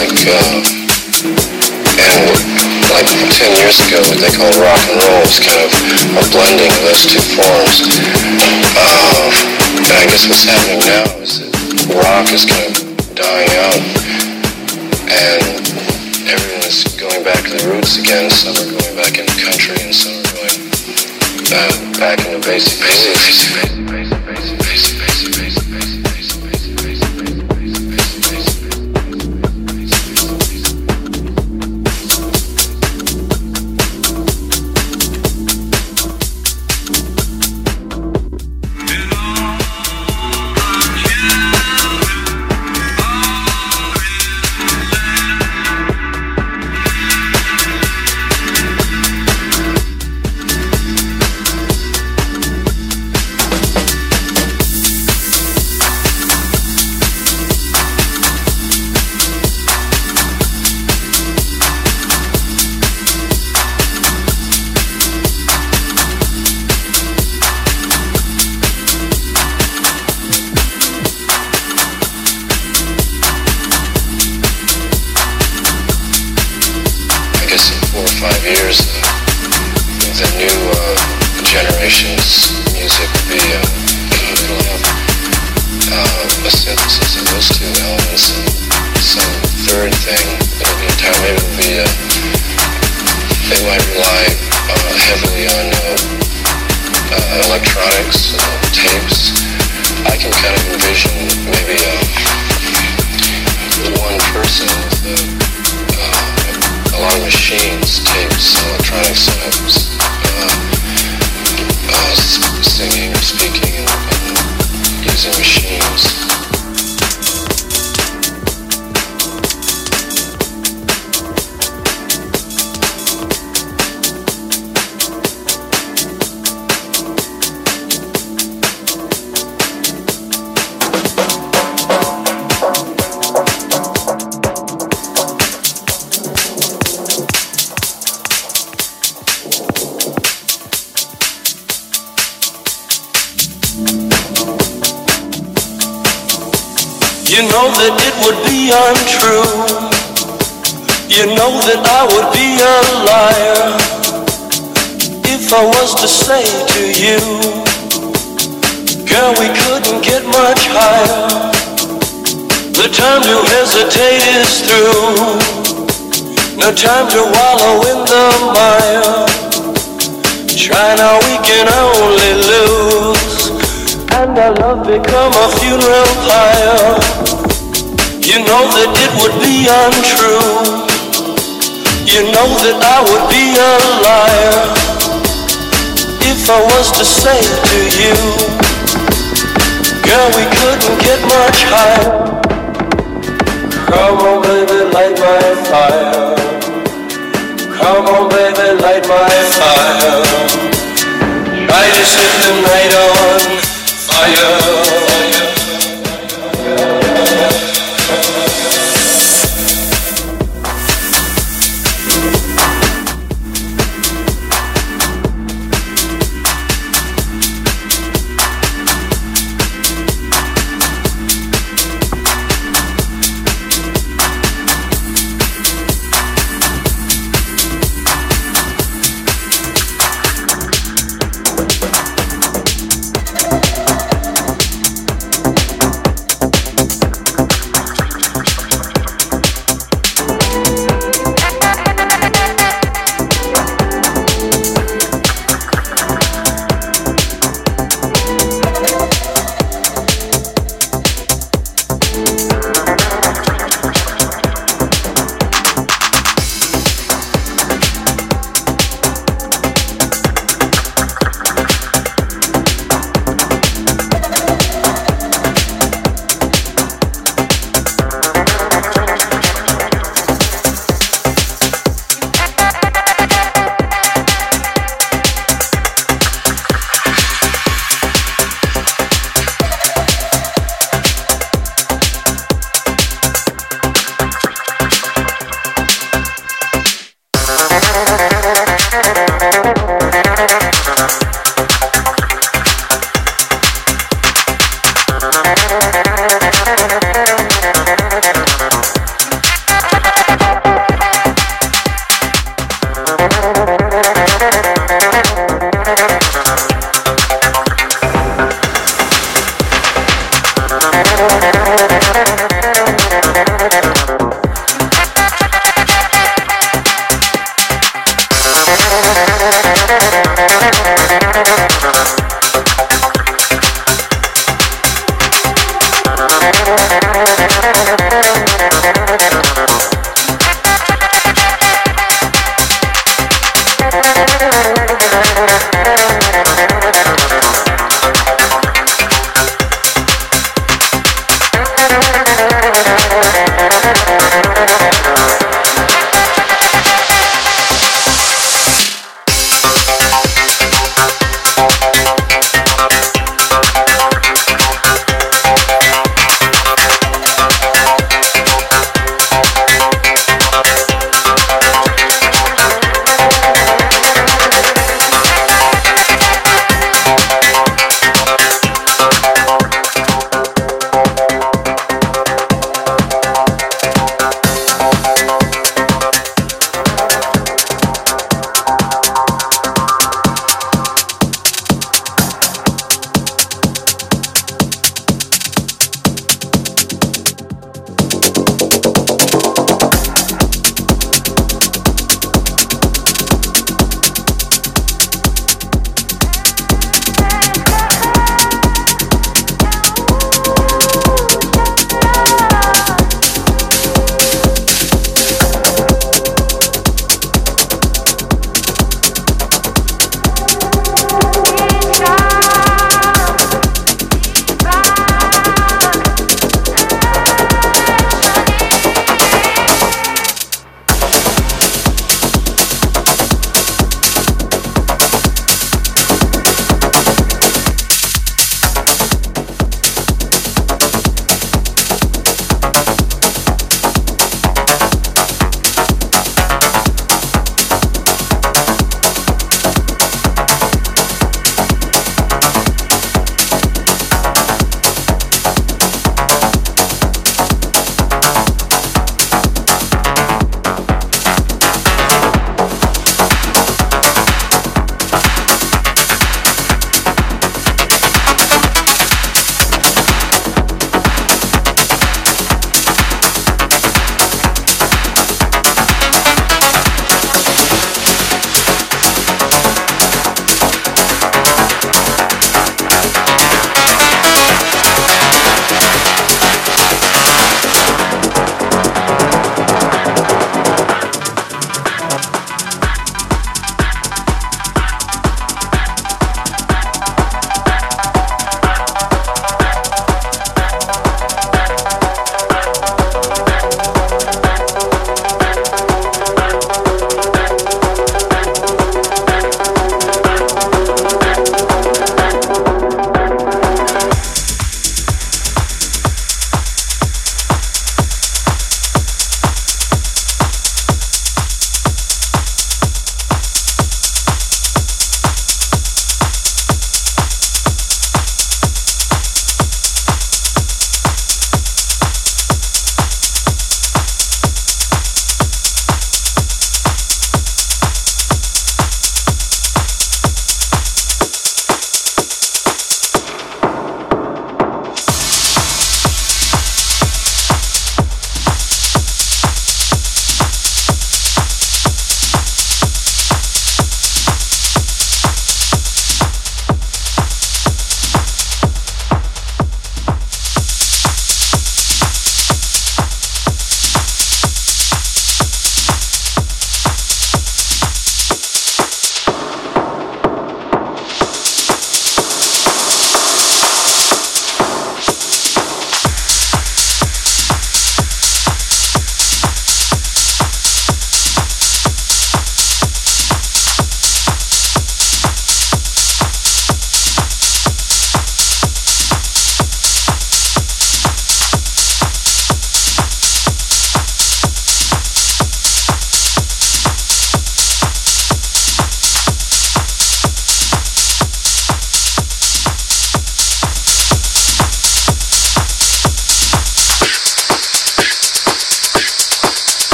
like uh, and like 10 years ago, what they called rock and roll is kind of a blending of those two forms. Uh, and I guess what's happening now is that rock is kind of dying out, and everyone is going back to the roots again. Some are going back into country, and some are going uh, back into basic, basic, basic, basic, basic, basic. basic. The time to hesitate is through. No time to wallow in the mire. Try now, we can only lose. And our love become a funeral pyre. You know that it would be untrue. You know that I would be a liar if I was to say to you, girl, we couldn't get much higher. Come on, baby, light my fire. Come on, baby, light my fire. Light is in the night on fire.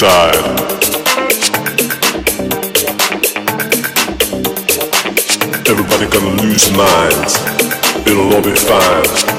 Inside. Everybody gonna lose minds. It'll all be fine.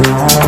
Thank